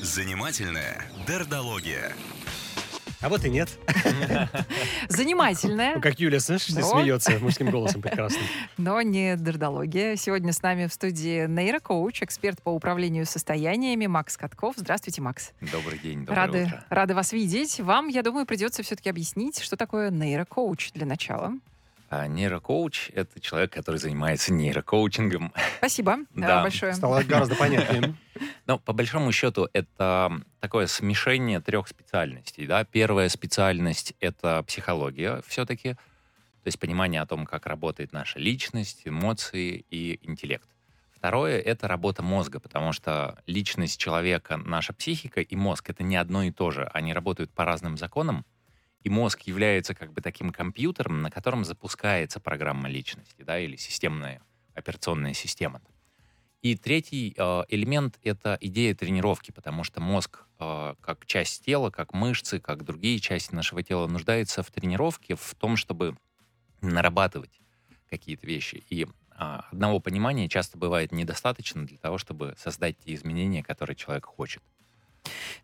Занимательная дердология. А вот и нет. Занимательная. Ну, как Юля, слышишь, Но. смеется мужским голосом прекрасным. Но не дердология. Сегодня с нами в студии нейрокоуч, эксперт по управлению состояниями Макс Катков. Здравствуйте, Макс. Добрый день, доброе Рады, утро. рады вас видеть. Вам, я думаю, придется все-таки объяснить, что такое нейрокоуч для начала. А нейрокоуч — это человек, который занимается нейрокоучингом. Спасибо э, Да. большое. Стало гораздо понятнее. Но по большому счету это такое смешение трех специальностей. Да? Первая специальность — это психология все-таки, то есть понимание о том, как работает наша личность, эмоции и интеллект. Второе — это работа мозга, потому что личность человека, наша психика и мозг — это не одно и то же. Они работают по разным законам, и мозг является как бы таким компьютером, на котором запускается программа личности, да, или системная операционная система. И третий э, элемент — это идея тренировки, потому что мозг, э, как часть тела, как мышцы, как другие части нашего тела, нуждается в тренировке, в том, чтобы нарабатывать какие-то вещи. И а, одного понимания часто бывает недостаточно для того, чтобы создать те изменения, которые человек хочет.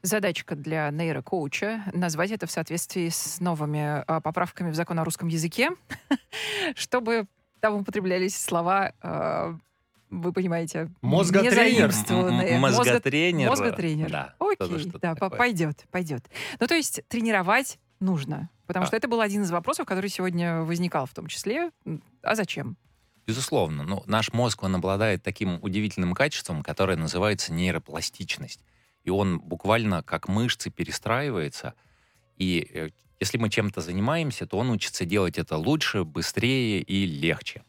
Задачка для нейрокоуча — назвать это в соответствии с новыми а, поправками в закон о русском языке, чтобы там употреблялись слова, а, вы понимаете, Мозготренер. Мозготренер. Мозготренер. Да, Окей, да, такое. пойдет, пойдет. Ну, то есть тренировать нужно, потому А. что это был один из вопросов, который сегодня возникал в том числе. А зачем? Безусловно. Ну, наш мозг, он обладает таким удивительным качеством, которое называется нейропластичность. И он буквально как мышцы перестраивается. И э, если мы чем-то занимаемся, то он учится делать это лучше, быстрее и легче.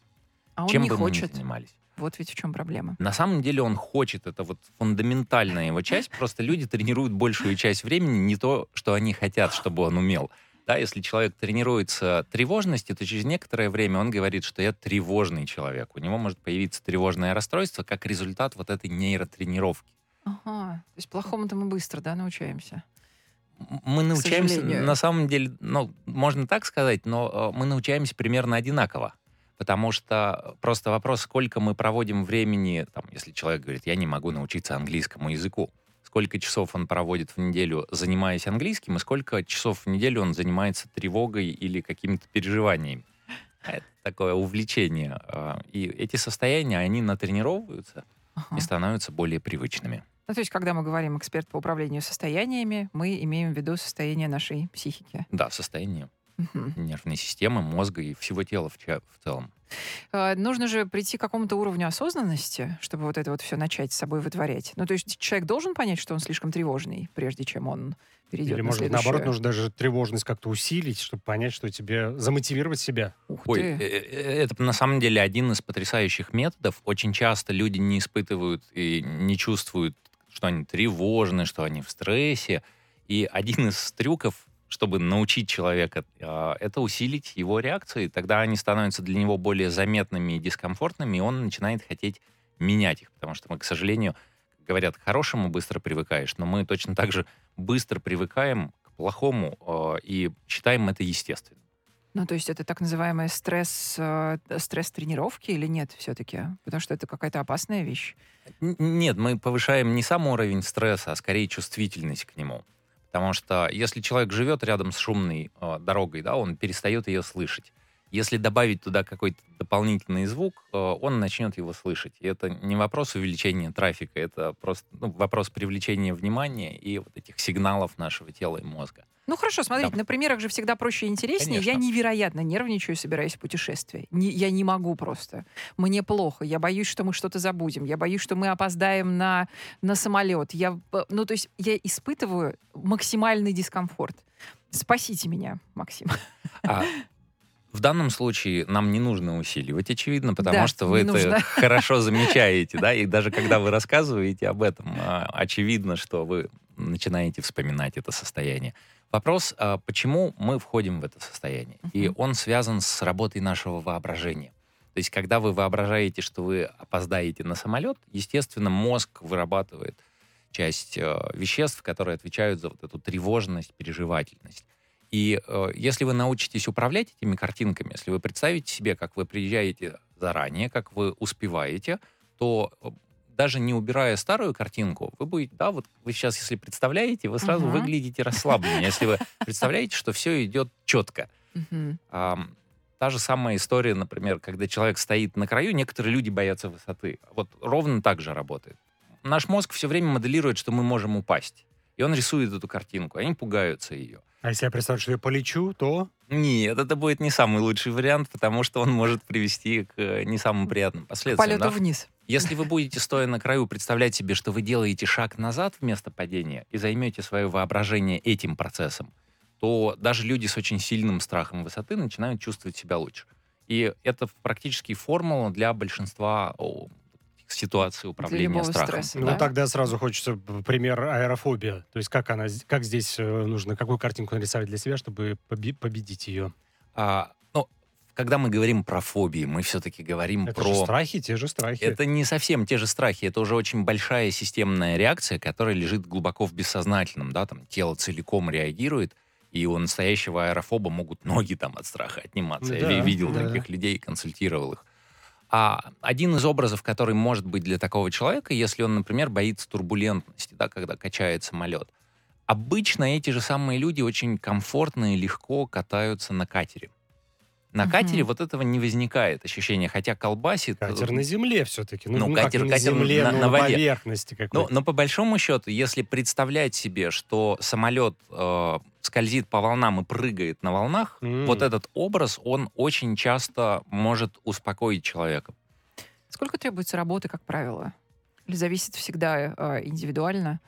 А он чем не бы мы ни хочет. занимались. Вот ведь в чем проблема. На самом деле он хочет, это вот фундаментальная его часть, просто люди тренируют большую часть времени не то, что они хотят, чтобы он умел. Да, если человек тренируется тревожности, то через некоторое время он говорит, что я тревожный человек. У него может появиться тревожное расстройство как результат вот этой нейротренировки. Ага, то есть плохому-то мы быстро, да, научаемся. Мы научаемся, на самом деле, ну, можно так сказать, но э, мы научаемся примерно одинаково. Потому что просто вопрос, сколько мы проводим времени, там, если человек говорит, я не могу научиться английскому языку, сколько часов он проводит в неделю, занимаясь английским, и сколько часов в неделю он занимается тревогой или какими-то переживаниями. Это такое увлечение. а, И эти состояния, они натренировываются Ага. и становятся более привычными. Ну, то есть, когда мы говорим эксперт по управлению состояниями, мы имеем в виду состояние нашей психики. Да, состояние Мгм. нервной системы, мозга и всего тела в, в целом. А, Нужно же прийти к какому-то уровню осознанности, чтобы вот это вот все начать с собой вытворять. Ну, то есть человек должен понять, что он слишком тревожный, прежде чем он перейдет Или, на может быть, следующее. наоборот, нужно даже тревожность как-то усилить, чтобы понять, что тебе... Замотивировать себя. Ух Ой, ты. э, э, это на самом деле один из потрясающих методов. Очень часто люди не испытывают и не чувствуют, что они тревожны, что они в стрессе. И один из трюков, чтобы научить человека, э, это усилить его реакции. Тогда они становятся для него более заметными и дискомфортными, и он начинает хотеть менять их. Потому что мы, к сожалению, говорят, к хорошему быстро привыкаешь, но мы точно так же быстро привыкаем к плохому э, и считаем это естественным. Ну, то есть это так называемый стресс, э, стресс тренировки или нет все-таки? Потому что это какая-то опасная вещь. Нет, мы повышаем не сам уровень стресса, а скорее чувствительность к нему. Потому что если человек живет рядом с шумной э, дорогой, да, он перестает ее слышать. Если добавить туда какой-то дополнительный звук, э, он начнет его слышать. И это не вопрос увеличения трафика, это просто ну, вопрос привлечения внимания и вот этих сигналов нашего тела и мозга. Ну хорошо, смотрите, Да. на примерах же всегда проще и интереснее. Я Конечно. невероятно нервничаю, собираясь в путешествие. Не- я не могу просто. Мне плохо. Я боюсь, что мы что-то забудем. Я боюсь, что мы опоздаем на, на самолет. Я, б- ну, то есть я испытываю максимальный дискомфорт. Спасите меня, Максим. А в данном случае нам не нужно усиливать, очевидно, потому Да, что вы это нужно. хорошо замечаете, да, и даже когда вы рассказываете об этом, а, очевидно, что вы начинаете вспоминать это состояние. Вопрос, а, почему мы входим в это состояние? И он связан с работой нашего воображения. То есть, когда вы воображаете, что вы опоздаете на самолет, естественно, мозг вырабатывает часть э, веществ, которые отвечают за вот эту тревожность, переживательность. И э, если вы научитесь управлять этими картинками, если вы представите себе, как вы приезжаете заранее, как вы успеваете, то э, даже не убирая старую картинку, вы будете, да, вот вы сейчас, если представляете, вы сразу Мгм. выглядите расслабленнее, если вы представляете, что все идет четко. Мгм. Ам, Та же самая история, например, когда человек стоит на краю, некоторые люди боятся высоты. Вот ровно так же работает. Наш мозг все время моделирует, что мы можем упасть. И он рисует эту картинку, они пугаются ее. А если я представлю, что я полечу, то... Нет, это будет не самый лучший вариант, потому что он может привести к э, не самым приятным К последствиям. полету да? вниз. Если вы будете, стоя на краю, представлять себе, что вы делаете шаг назад вместо падения и займете свое воображение этим процессом, то даже люди с очень сильным страхом высоты начинают чувствовать себя лучше. И это практически формула для большинства о, ситуаций управления страхом. стресса, Ну, Да. тогда сразу хочется пример аэрофобия. То есть как она, как здесь э, нужно, какую картинку нарисовать для себя, чтобы поби- победить ее? А, ну, когда мы говорим про фобии, мы все-таки говорим Это про... же страхи, те же страхи. Это не совсем те же страхи, это уже очень большая системная реакция, которая лежит глубоко в бессознательном, да, там тело целиком реагирует, и у настоящего аэрофоба могут ноги там от страха отниматься. Ну Я да, ви- видел да. таких людей, консультировал их. А один из образов, который может быть для такого человека, если он, например, боится турбулентности, да, когда качает самолет. Обычно эти же самые люди очень комфортно и легко катаются на катере. На катере вот этого не возникает ощущения, хотя колбасит. Катер на земле все-таки. Ну, Ну, ну, как катер- не катер на земле, на- на на воде. поверхности Ну, какой-то. но по большому счету, если представлять себе, что самолет э, скользит по волнам и прыгает на волнах, М. вот этот образ, он очень часто может успокоить человека. Сколько требуется работы, как правило? Или зависит всегда э, индивидуально?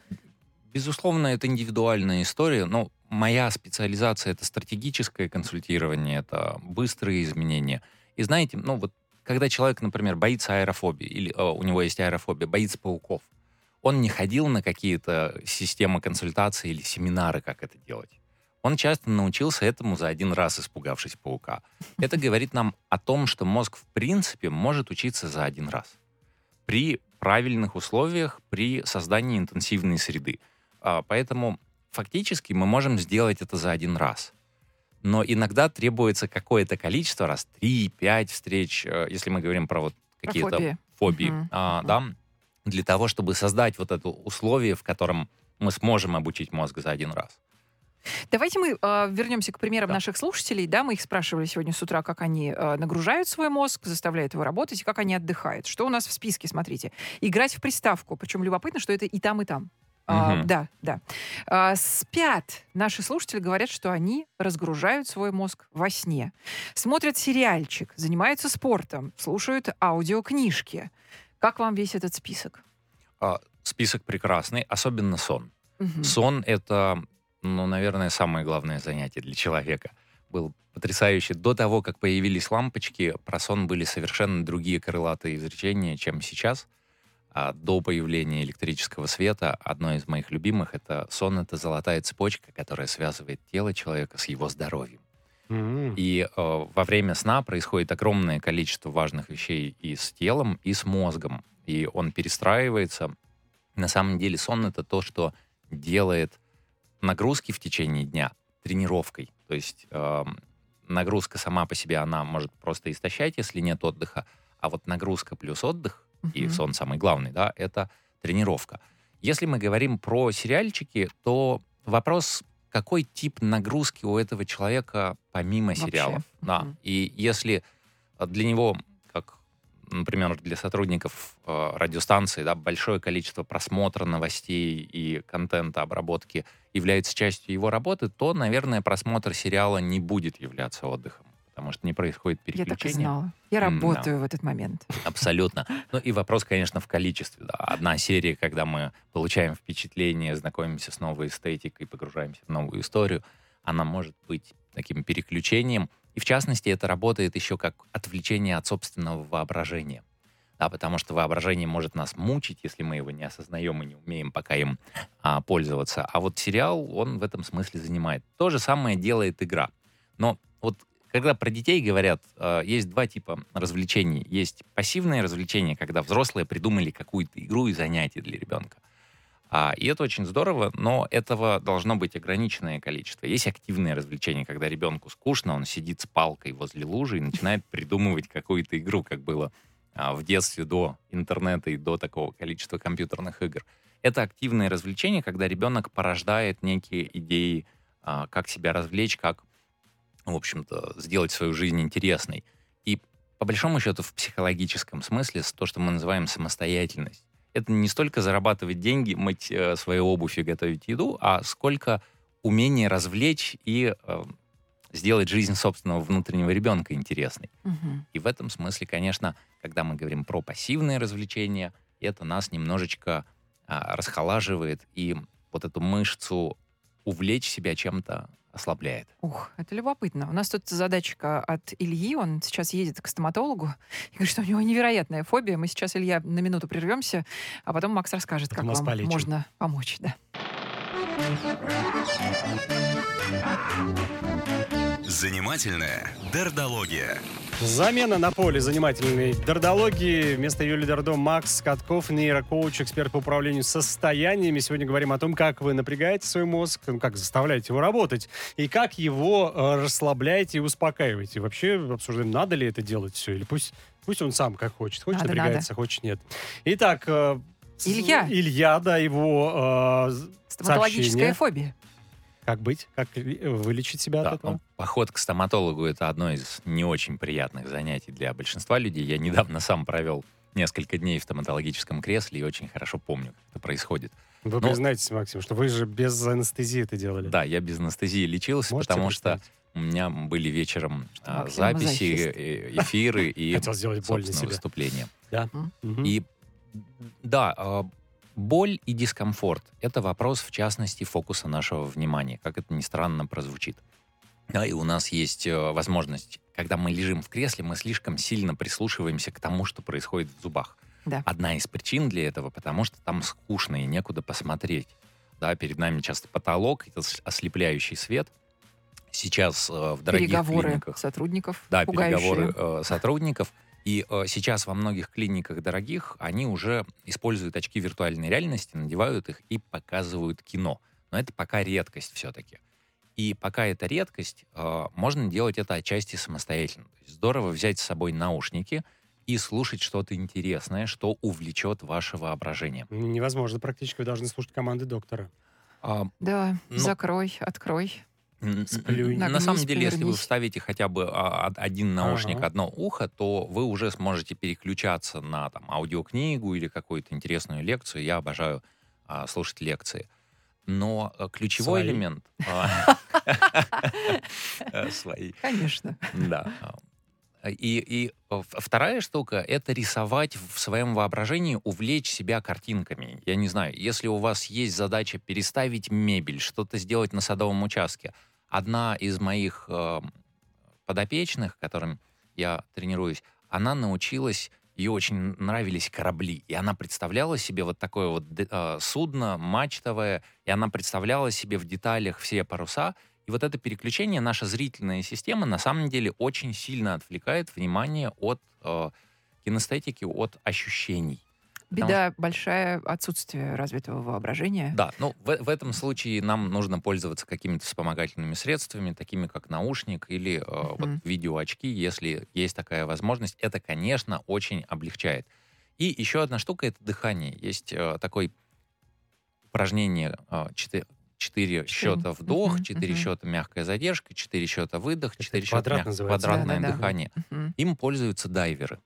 Безусловно, это индивидуальная история, но моя специализация — это стратегическое консультирование, это быстрые изменения. И знаете, ну вот когда человек, например, боится аэрофобии, или э, у него есть аэрофобия, боится пауков, он не ходил на какие-то системы консультации или семинары, как это делать. Он часто научился этому за один раз, испугавшись паука. Это говорит нам о том, что мозг в принципе может учиться за один раз. При правильных условиях, при создании интенсивной среды. А, Поэтому фактически мы можем сделать это за один раз. Но иногда требуется какое-то количество раз, 3-5 встреч, э, если мы говорим про вот какие-то фобии. фобии, Мгм. а, да, для того, чтобы создать вот это условие, в котором мы сможем обучить мозг за один раз. Давайте мы э, вернемся к примерам Да. наших слушателей. Да, мы их спрашивали сегодня с утра, как они э, нагружают свой мозг, заставляют его работать, и как они отдыхают. Что у нас в списке, смотрите. Играть в приставку. Причем любопытно, что это и там, и там. А, Мгм. да, да. А, спят. Наши слушатели говорят, что они разгружают свой мозг во сне. Смотрят сериальчик, занимаются спортом, слушают аудиокнижки. Как вам весь этот список? А, Список прекрасный, особенно сон. Мгм. Сон — это, ну, наверное, самое главное занятие для человека. Был потрясающе. До того, как появились лампочки, про сон были совершенно другие крылатые изречения, чем сейчас. А до появления электрического света одно из моих любимых — это сон — это золотая цепочка, которая связывает тело человека с его здоровьем. М. И э, во время сна происходит огромное количество важных вещей и с телом, и с мозгом. И он перестраивается. На самом деле сон — это то, что делает нагрузки в течение дня тренировкой. То есть эм, нагрузка сама по себе, она может просто истощать, если нет отдыха. А вот нагрузка плюс отдых, и сон самый главный, да, это тренировка. Если мы говорим про сериальчики, то вопрос, какой тип нагрузки у этого человека помимо Вообще. сериалов. Да. Мгм. И если э, для него, как, например, для сотрудников э, радиостанции, да, большое количество просмотра новостей и контента обработки является частью его работы, то, наверное, просмотр сериала не будет являться отдыхом, потому что не происходит Я так и знала. Я М, да. работаю в этот момент. Абсолютно. Ну и вопрос, конечно, в количестве. Да. Одна серия, когда мы получаем впечатление, знакомимся с новой эстетикой, погружаемся в новую историю, она может быть таким переключением. И в частности, это работает еще как отвлечение от собственного воображения. Да, потому что воображение может нас мучить, если мы его не осознаем и не умеем пока им а, пользоваться. А вот сериал, он в этом смысле занимает. То же самое делает игра. Но вот когда про детей говорят, э, есть два типа развлечений. Есть пассивные развлечения, когда взрослые придумали какую-то игру и занятие для ребенка. А, и это очень здорово, но этого должно быть ограниченное количество. Есть активные развлечения, когда ребенку скучно, он сидит с палкой возле лужи и начинает придумывать какую-то игру, как было а, в детстве до интернета и до такого количества компьютерных игр. Это активное развлечение, когда ребенок порождает некие идеи, а, как себя развлечь, как, в общем-то, сделать свою жизнь интересной. И по большому счету в психологическом смысле то, что мы называем самостоятельность, это не столько зарабатывать деньги, мыть э, свою обувь и готовить еду, а сколько умение развлечь и э, сделать жизнь собственного внутреннего ребенка интересной. Мгм. И в этом смысле, конечно, когда мы говорим про пассивные развлечения, это нас немножечко а, расхолаживает и вот эту мышцу увлечь себя чем-то ослабляет. Ух, это любопытно. У нас тут задачка от Ильи. Он сейчас едет к стоматологу и говорит, что у него невероятная фобия. Мы сейчас, Илья, на минуту прервемся, а потом Макс расскажет, Потом как вам полечим. можно помочь. Да. Занимательная дердология. Замена на поле занимательной дердологии. Вместо Юлии Дердо Макс Катков, нейрокоуч, эксперт по управлению состояниями. Сегодня говорим о том, как вы напрягаете свой мозг, ну, как заставляете его работать, и как его э, расслабляете и успокаиваете. Вообще обсуждаем, надо ли это делать все, или пусть, пусть он сам как хочет. Хочет Надо, напрягается, хочет нет. Итак, э, Илья. Илья, да, его э, Стоматологическая Сообщение. фобия. как быть, как э, вылечить себя Да, от этого. ну, поход к стоматологу это одно из не очень приятных занятий для большинства людей. Я недавно сам провел несколько дней в стоматологическом кресле и очень хорошо помню, как это происходит. Вы ну- признаетесь, Максим, что вы же без анестезии это делали. Да, я без анестезии лечился, Можете потому что у меня были вечером а, Максим записи, э, эфиры и, собственно, выступления. Мгм. И да, а, боль и дискомфорт — это вопрос, в частности, фокуса нашего внимания, как это ни странно прозвучит. Да, и у нас есть э, возможность, когда мы лежим в кресле, мы слишком сильно прислушиваемся к тому, что происходит в зубах. Да. Одна из причин для этого, потому что там скучно и некуда посмотреть. Да, перед нами часто потолок, это ослепляющий свет. Сейчас э, в дорогих Переговоры клиниках сотрудников да, пугающие. переговоры э, сотрудников. И э, сейчас во многих клиниках дорогих они уже используют очки виртуальной реальности, надевают их и показывают кино. Но это пока редкость все-таки. И пока это редкость, э, можно делать это отчасти самостоятельно. То есть здорово взять с собой наушники и слушать что-то интересное, что увлечет ваше воображение. Невозможно практически, вы должны слушать команды доктора. А, Да, Ну, закрой, открой. Сплюнь. На самом деле, если вы вставите хотя бы а, од- один наушник, Ага. одно ухо, то вы уже сможете переключаться на там, аудиокнигу или какую-то интересную лекцию. Я обожаю а, слушать лекции. Но э, ключевой Свои? элемент... а, э, Свои. Конечно. Да. И, и э, вторая штука — это рисовать в своем воображении, увлечь себя картинками. Я не знаю, если у вас есть задача переставить мебель, что-то сделать на садовом участке, одна из моих э, подопечных, которым я тренируюсь, она научилась, ей очень нравились корабли, и она представляла себе вот такое вот э, судно мачтовое, и она представляла себе в деталях все паруса, и вот это переключение, наша зрительная система на самом деле очень сильно отвлекает внимание от э, кинестетики, от ощущений. Беда большая отсутствие развитого воображения. Да, ну в, в этом случае нам нужно пользоваться какими-то вспомогательными средствами, такими как наушник или э, вот Мгм. видеоочки, если есть такая возможность. Это, конечно, очень облегчает. И еще одна штука — это дыхание. Есть э, такое упражнение э, четы- четыре счета вдох, Мгм, четыре мгм. счета мягкая задержка, четыре счета выдох, четыре счета квадрат мяг- квадратное Да-да-да. дыхание. Мгм. Им пользуются дайверы.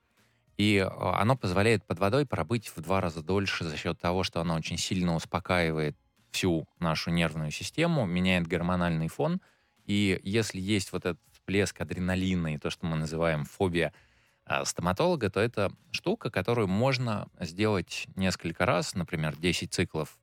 И э, оно позволяет под водой пробыть в два раза дольше за счет того, что оно очень сильно успокаивает всю нашу нервную систему, меняет гормональный фон. И если есть вот этот всплеск адреналина и то, что мы называем фобия а, стоматолога, то это штука, которую можно сделать несколько раз, например, 10 циклов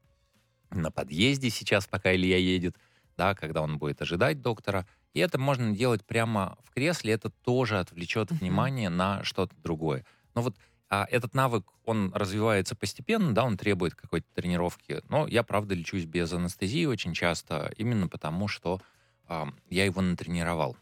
на подъезде сейчас, пока Илья едет, да, когда он будет ожидать доктора. И это можно делать прямо в кресле, это тоже отвлечет внимание на что-то другое. Но вот а, этот навык, он развивается постепенно, да, он требует какой-то тренировки. Но я, правда, лечусь без анестезии очень часто, именно потому что а, я его натренировал.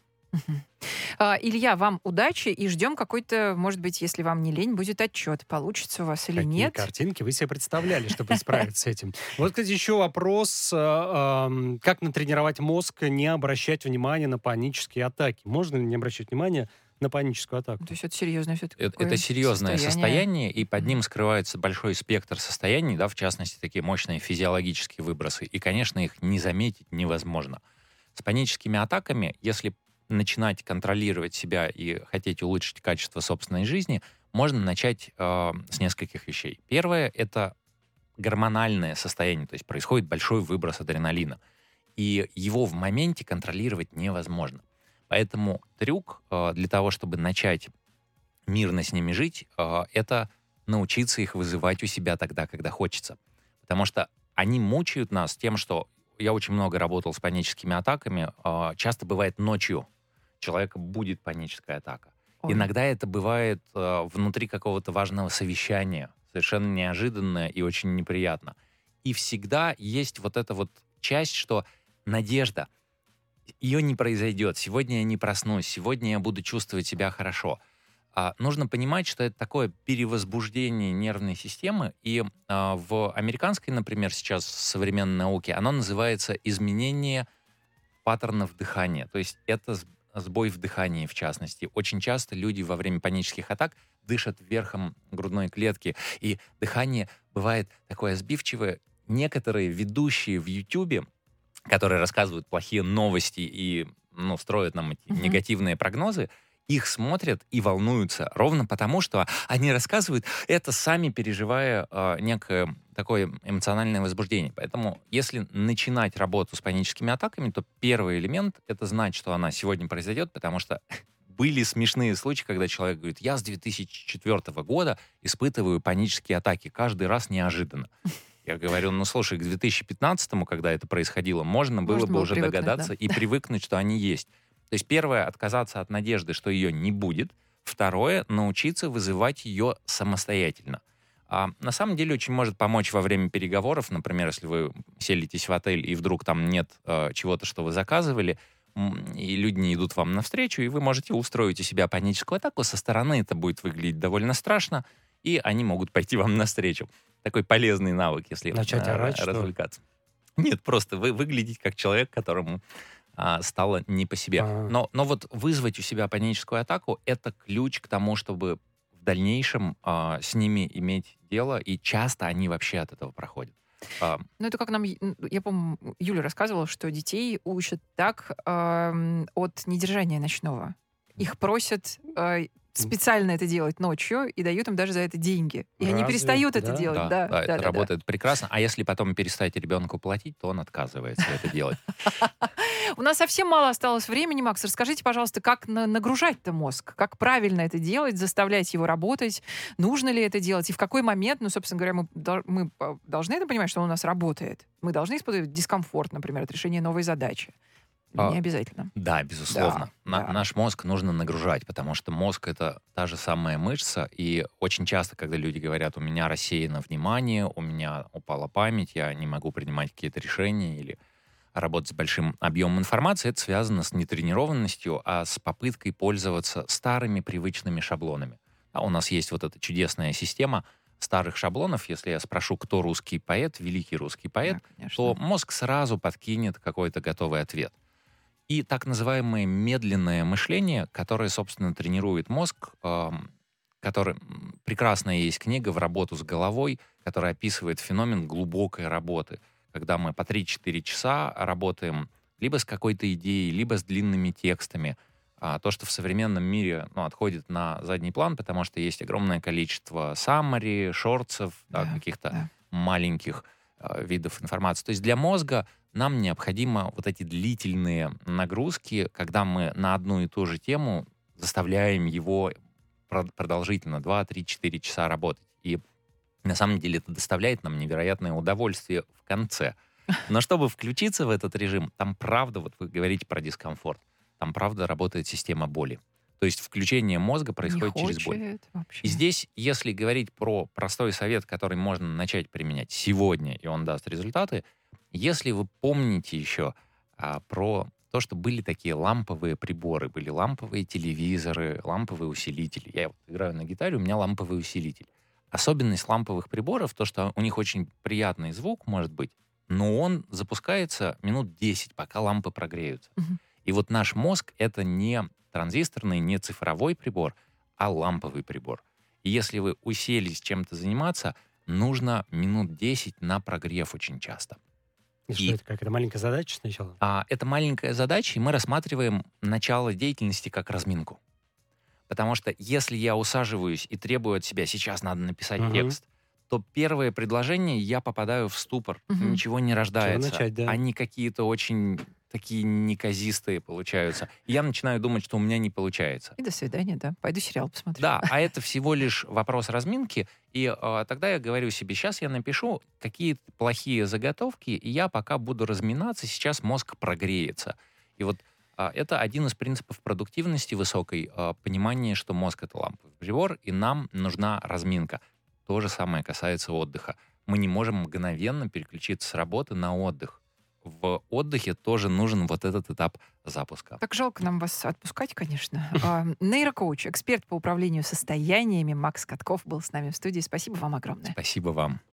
А, Илья, вам удачи и ждем какой-то, может быть, если вам не лень, будет отчет, получится у вас или Какие нет. картинки вы себе представляли, чтобы справиться с этим? Вот, кстати, еще вопрос, эм, как натренировать мозг не обращать внимания на панические атаки? Можно ли не обращать внимания на паническую атаку. То есть это серьезное все-таки Это, это серьезное состояние. состояние. и под ним скрывается большой спектр состояний, да, в частности, такие мощные физиологические выбросы. И, конечно, их не заметить невозможно. С паническими атаками, если начинать контролировать себя и хотеть улучшить качество собственной жизни, можно начать э, с нескольких вещей. Первое — это гормональное состояние, то есть происходит большой выброс адреналина. И его в моменте контролировать невозможно. Поэтому трюк э, для того, чтобы начать мирно с ними жить, э, это научиться их вызывать у себя тогда, когда хочется. Потому что они мучают нас тем, что я очень много работал с паническими атаками. Э, часто бывает ночью человека будет паническая атака. Ой. Иногда это бывает внутри какого-то важного совещания, совершенно неожиданно и очень неприятно. И всегда есть вот эта вот часть, что надежда, ее не произойдет. Сегодня я не проснусь, сегодня я буду чувствовать себя хорошо. А, нужно понимать, что это такое перевозбуждение нервной системы, и а, в американской, например, сейчас современной науке оно называется изменение паттернов дыхания. То есть это сбой в дыхании, в частности. Очень часто люди во время панических атак дышат верхом грудной клетки, и дыхание бывает такое сбивчивое. Некоторые ведущие в YouTube, которые рассказывают плохие новости и ну, строят нам эти Мгм. негативные прогнозы, их смотрят и волнуются ровно потому, что они рассказывают это сами переживая э, некое такое эмоциональное возбуждение. Поэтому, если начинать работу с паническими атаками, то первый элемент — это знать, что она сегодня произойдет, потому что были смешные случаи, когда человек говорит, я с 2004 года испытываю панические атаки, каждый раз неожиданно. Я говорю, ну слушай, к 2015, когда это происходило, можно было Можно бы было уже привыкнуть, догадаться да. и привыкнуть, что они есть. То есть первое, отказаться от надежды, что ее не будет. Второе, научиться вызывать ее самостоятельно. А на самом деле очень может помочь во время переговоров, например, если вы селитесь в отель и вдруг там нет э, чего-то, что вы заказывали, и люди не идут вам навстречу, и вы можете устроить у себя паническую атаку. Со стороны это будет выглядеть довольно страшно, и они могут пойти вам навстречу. Такой полезный навык, если Начать э, орать, что развлекаться. Нет, просто вы выглядеть как человек, которому а, стало не по себе. А. Но, но вот вызвать у себя паническую атаку — это ключ к тому, чтобы в дальнейшем а, с ними иметь дело, и часто они вообще от этого проходят. А, Ну, это как нам, я помню, Юля рассказывала, что детей учат так эм, от недержания ночного. Их просят э, специально это делать ночью и дают им даже за это деньги. И они Разве? перестают это Да? делать. да, Да, да, это да, да, да. работает прекрасно. А если потом перестать ребенку платить, то он отказывается это делать. У нас совсем мало осталось времени, Макс. Расскажите, пожалуйста, как на- нагружать-то мозг? Как правильно это делать, заставлять его работать? Нужно ли это делать? И в какой момент, ну, собственно говоря, мы э, должны это понимать, что он у нас работает? Мы должны испытывать дискомфорт, например, от решения новой задачи? А, Не обязательно. Да, безусловно. Да, На- да. Наш мозг нужно нагружать, потому что мозг — это та же самая мышца, и очень часто, когда люди говорят, у меня рассеяно внимание, у меня упала память, я не могу принимать какие-то решения или работать с большим объемом информации, это связано с нетренированностью, а с попыткой пользоваться старыми привычными шаблонами. А у нас есть вот эта чудесная система старых шаблонов. Если я спрошу, кто русский поэт, великий русский поэт, Да, конечно. то мозг сразу подкинет какой-то готовый ответ. И так называемое медленное мышление, которое, собственно, тренирует мозг, эм, который прекрасная есть книга в работу с головой, которая описывает феномен глубокой работы, когда мы по 3-4 часа работаем либо с какой-то идеей, либо с длинными текстами. А то, что в современном мире ну, отходит на задний план, потому что есть огромное количество саммари, шорцев, да, Да, каких-то да. маленьких э, видов информации. То есть для мозга нам необходимо вот эти длительные нагрузки, когда мы на одну и ту же тему заставляем его прод- продолжительно 2, 3, 4 часа работать. И на самом деле это доставляет нам невероятное удовольствие в конце. Но чтобы включиться в этот режим, там правда, вот вы говорите про дискомфорт, там правда работает система боли. То есть включение мозга происходит Не через боль. вообще. И здесь, если говорить про простой совет, который можно начать применять сегодня, и он даст результаты, если вы помните еще а, про то, что были такие ламповые приборы, были ламповые телевизоры, ламповые усилители. Я вот играю на гитаре, у меня ламповый усилитель. Особенность ламповых приборов, то, что у них очень приятный звук может быть, но он запускается минут 10, пока лампы прогреются. Мгм. И вот наш мозг — это не транзисторный, не цифровой прибор, а ламповый прибор. И если вы уселись чем-то заниматься, нужно минут 10 на прогрев очень часто. И что И- это, как это маленькая задача сначала? А, это маленькая задача, и мы рассматриваем начало деятельности как разминку. Потому что если я усаживаюсь и требую от себя, сейчас надо написать Мгм. текст, то первое предложение я попадаю в ступор, Мгм. ничего не рождается. начать, да. Они какие-то очень такие неказистые получаются. И я начинаю думать, что у меня не получается. И до свидания, да. Пойду сериал посмотрю. Да, а это всего лишь вопрос разминки. И а, тогда я говорю себе, сейчас я напишу какие-то плохие заготовки, и я пока буду разминаться, сейчас мозг прогреется. И вот а, это один из принципов продуктивности высокой, а, понимание, что мозг — это ламповый прибор, и нам нужна разминка. То же самое касается отдыха. Мы не можем мгновенно переключиться с работы на отдых. В отдыхе тоже нужен вот этот этап запуска. Как жалко нам вас отпускать, конечно. А, Нейрокоуч, эксперт по управлению состояниями Макс Катков был с нами в студии. Спасибо вам огромное. Спасибо вам.